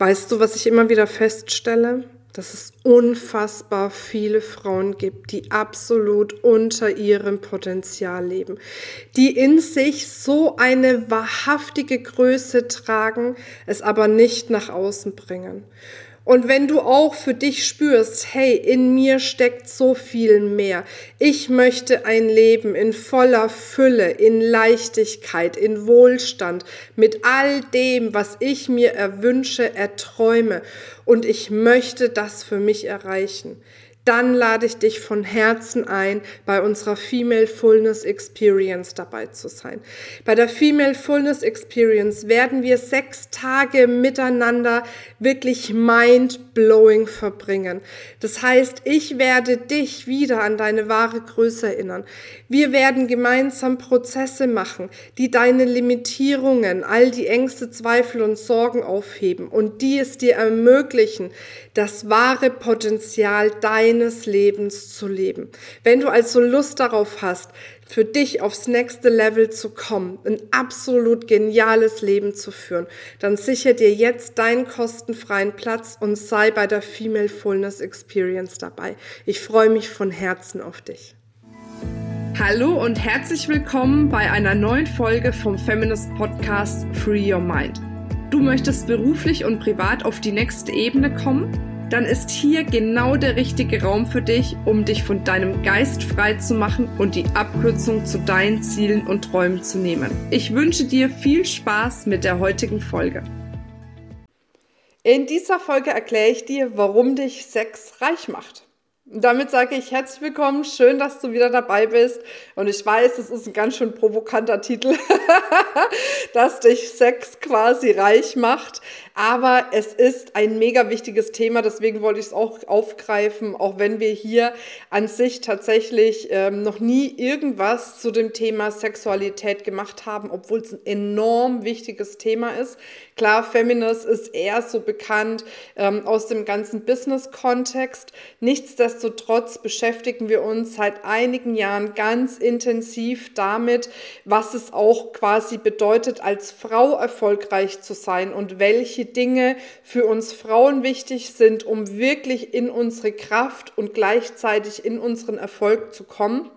Weißt du, was ich immer wieder feststelle? Dass es unfassbar viele Frauen gibt, die absolut unter ihrem Potenzial leben, die in sich so eine wahrhaftige Größe tragen, es aber nicht nach außen bringen. Und wenn du auch für dich spürst, hey, in mir steckt so viel mehr. Ich möchte ein Leben in voller Fülle, in Leichtigkeit, in Wohlstand, mit all dem, was ich mir erwünsche, erträume. Und ich möchte das für mich erreichen dann lade ich dich von Herzen ein, bei unserer Female Fullness Experience dabei zu sein. Bei der Female Fullness Experience werden wir sechs Tage miteinander wirklich mind-blowing verbringen. Das heißt, ich werde dich wieder an deine wahre Größe erinnern. Wir werden gemeinsam Prozesse machen, die deine Limitierungen, all die Ängste, Zweifel und Sorgen aufheben und die es dir ermöglichen, das wahre Potenzial deines Lebens zu leben. Wenn du also Lust darauf hast, für dich aufs nächste Level zu kommen, ein absolut geniales Leben zu führen, dann sichere dir jetzt deinen kostenfreien Platz und sei bei der Female Fullness Experience dabei. Ich freue mich von Herzen auf dich. Hallo und herzlich willkommen bei einer neuen Folge vom Feminist Podcast Free Your Mind. Du möchtest beruflich und privat auf die nächste Ebene kommen? Dann ist hier genau der richtige Raum für dich, um dich von deinem Geist frei zu machen und die Abkürzung zu deinen Zielen und Träumen zu nehmen. Ich wünsche dir viel Spaß mit der heutigen Folge. In dieser Folge erkläre ich dir, warum dich Sex reich macht. Damit sage ich herzlich willkommen, schön, dass du wieder dabei bist. Und ich weiß, es ist ein ganz schön provokanter Titel, dass dich Sex quasi reich macht. Aber es ist ein mega wichtiges Thema, deswegen wollte ich es auch aufgreifen, auch wenn wir hier an sich tatsächlich ähm, noch nie irgendwas zu dem Thema Sexualität gemacht haben, obwohl es ein enorm wichtiges Thema ist. Klar, Feminist ist eher so bekannt ähm, aus dem ganzen Business-Kontext. Nichtsdestotrotz beschäftigen wir uns seit einigen Jahren ganz intensiv damit, was es auch quasi bedeutet, als Frau erfolgreich zu sein und welche Dinge für uns Frauen wichtig sind, um wirklich in unsere Kraft und gleichzeitig in unseren Erfolg zu kommen.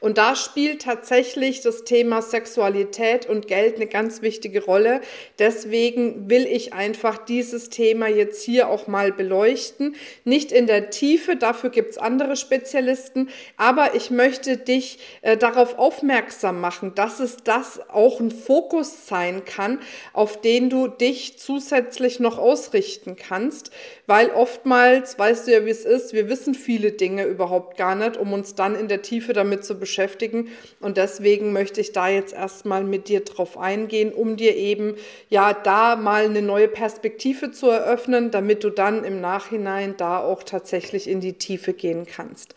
Und da spielt tatsächlich das Thema Sexualität und Geld eine ganz wichtige Rolle. Deswegen will ich einfach dieses Thema jetzt hier auch mal beleuchten. Nicht in der Tiefe, dafür gibt es andere Spezialisten, aber ich möchte dich äh, darauf aufmerksam machen, dass es das auch ein Fokus sein kann, auf den du dich zusätzlich noch ausrichten kannst, weil oftmals, weißt du ja, wie es ist, wir wissen viele Dinge überhaupt gar nicht, um uns dann in der Tiefe damit damit zu beschäftigen. Und deswegen möchte ich da jetzt erstmal mit dir drauf eingehen, um dir eben ja da mal eine neue Perspektive zu eröffnen, damit du dann im Nachhinein da auch tatsächlich in die Tiefe gehen kannst.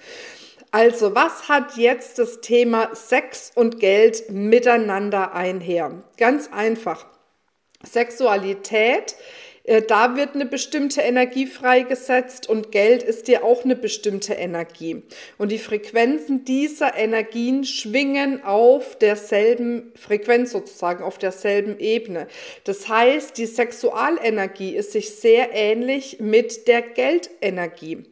Also, was hat jetzt das Thema Sex und Geld miteinander einher? Ganz einfach. Sexualität äh, da wird eine bestimmte Energie freigesetzt und Geld ist ja auch eine bestimmte Energie. Und die Frequenzen dieser Energien schwingen auf derselben Frequenz sozusagen, auf derselben Ebene. Das heißt, die Sexualenergie ist sich sehr ähnlich mit der Geldenergie.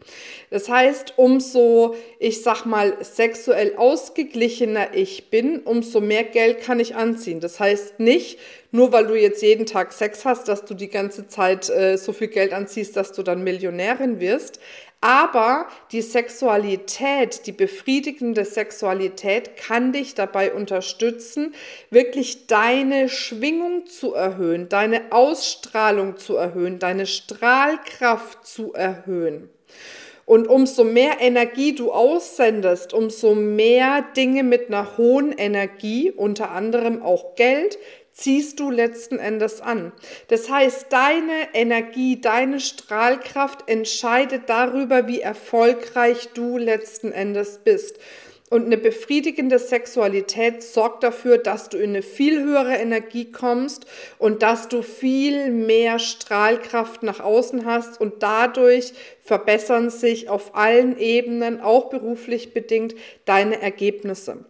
Das heißt, umso, ich sag mal, sexuell ausgeglichener ich bin, umso mehr Geld kann ich anziehen. Das heißt nicht, nur weil du jetzt jeden Tag Sex hast, dass du die ganze Zeit äh, so viel Geld anziehst, dass du dann Millionärin wirst. Aber die Sexualität, die befriedigende Sexualität kann dich dabei unterstützen, wirklich deine Schwingung zu erhöhen, deine Ausstrahlung zu erhöhen, deine Strahlkraft zu erhöhen. Und umso mehr Energie du aussendest, umso mehr Dinge mit einer hohen Energie, unter anderem auch Geld, ziehst du letzten Endes an. Das heißt, deine Energie, deine Strahlkraft entscheidet darüber, wie erfolgreich du letzten Endes bist. Und eine befriedigende Sexualität sorgt dafür, dass du in eine viel höhere Energie kommst und dass du viel mehr Strahlkraft nach außen hast und dadurch verbessern sich auf allen Ebenen, auch beruflich bedingt, deine Ergebnisse.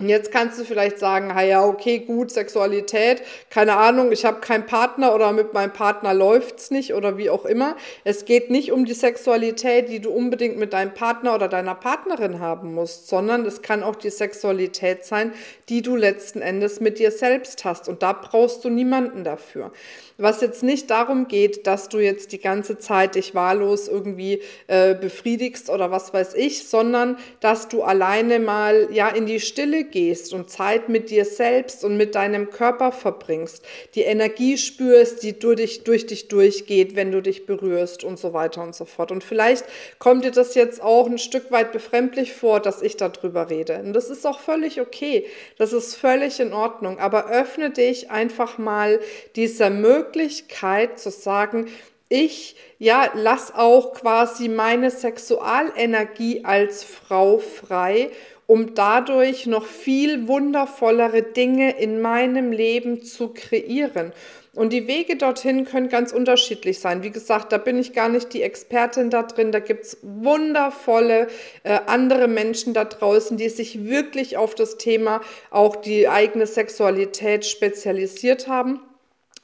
Und jetzt kannst du vielleicht sagen, ha ja, okay, gut, Sexualität, keine Ahnung, ich habe keinen Partner oder mit meinem Partner läuft's nicht oder wie auch immer. Es geht nicht um die Sexualität, die du unbedingt mit deinem Partner oder deiner Partnerin haben musst, sondern es kann auch die Sexualität sein, die du letzten Endes mit dir selbst hast. Und da brauchst du niemanden dafür. Was jetzt nicht darum geht, dass du jetzt die ganze Zeit dich wahllos irgendwie äh, befriedigst oder was weiß ich, sondern dass du alleine mal ja in die Stille gehst und Zeit mit dir selbst und mit deinem Körper verbringst, die Energie spürst, die durch dich, durch dich durchgeht, wenn du dich berührst und so weiter und so fort. Und vielleicht kommt dir das jetzt auch ein Stück weit befremdlich vor, dass ich darüber rede. Und das ist auch völlig okay. Das ist völlig in Ordnung. Aber öffne dich einfach mal dieser Möglichkeit, zu sagen, ich ja, lass auch quasi meine Sexualenergie als Frau frei, um dadurch noch viel wundervollere Dinge in meinem Leben zu kreieren. Und die Wege dorthin können ganz unterschiedlich sein. Wie gesagt, da bin ich gar nicht die Expertin da drin. Da gibt es wundervolle äh, andere Menschen da draußen, die sich wirklich auf das Thema auch die eigene Sexualität spezialisiert haben.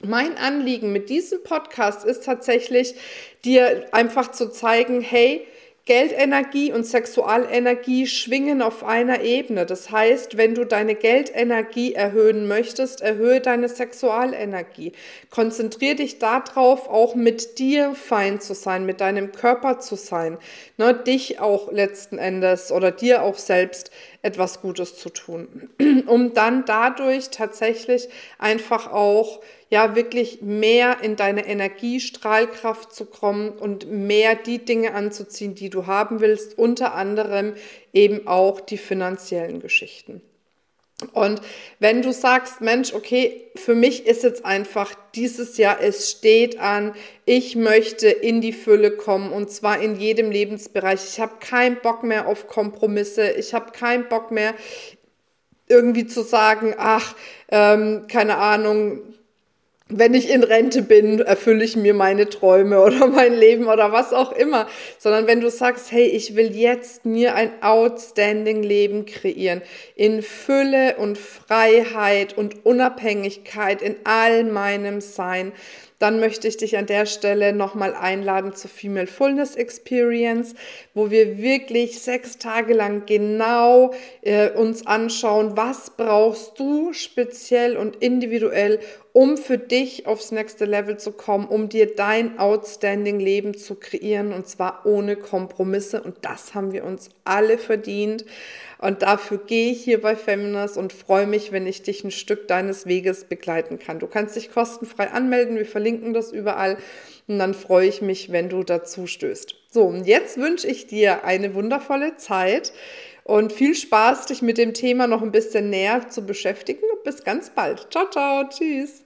Mein Anliegen mit diesem Podcast ist tatsächlich, dir einfach zu zeigen, hey, Geldenergie und Sexualenergie schwingen auf einer Ebene. Das heißt, wenn du deine Geldenergie erhöhen möchtest, erhöhe deine Sexualenergie. Konzentriere dich darauf, auch mit dir fein zu sein, mit deinem Körper zu sein, ne, dich auch letzten Endes oder dir auch selbst etwas Gutes zu tun, um dann dadurch tatsächlich einfach auch ja wirklich mehr in deine Energiestrahlkraft zu kommen und mehr die Dinge anzuziehen, die du haben willst, unter anderem eben auch die finanziellen Geschichten. Und wenn du sagst, Mensch, okay, für mich ist jetzt einfach dieses Jahr, es steht an, ich möchte in die Fülle kommen und zwar in jedem Lebensbereich. Ich habe keinen Bock mehr auf Kompromisse, ich habe keinen Bock mehr irgendwie zu sagen, ach, ähm, keine Ahnung, wenn ich in Rente bin, erfülle ich mir meine Träume oder mein Leben oder was auch immer, sondern wenn du sagst, hey, ich will jetzt mir ein outstanding Leben kreieren, in Fülle und Freiheit und Unabhängigkeit in all meinem Sein, dann möchte ich dich an der Stelle nochmal einladen zur Female Fullness Experience, wo wir wirklich sechs Tage lang genau äh, uns anschauen, was brauchst du speziell und individuell, um für dich aufs nächste Level zu kommen, um dir dein outstanding Leben zu kreieren und zwar ohne Kompromisse. Und das haben wir uns alle verdient. Und dafür gehe ich hier bei Feminist und freue mich, wenn ich dich ein Stück deines Weges begleiten kann. Du kannst dich kostenfrei anmelden. Wir verlinken das überall. Und dann freue ich mich, wenn du dazu stößt. So, und jetzt wünsche ich dir eine wundervolle Zeit und viel Spaß, dich mit dem Thema noch ein bisschen näher zu beschäftigen. Bis ganz bald. Ciao, ciao. Tschüss.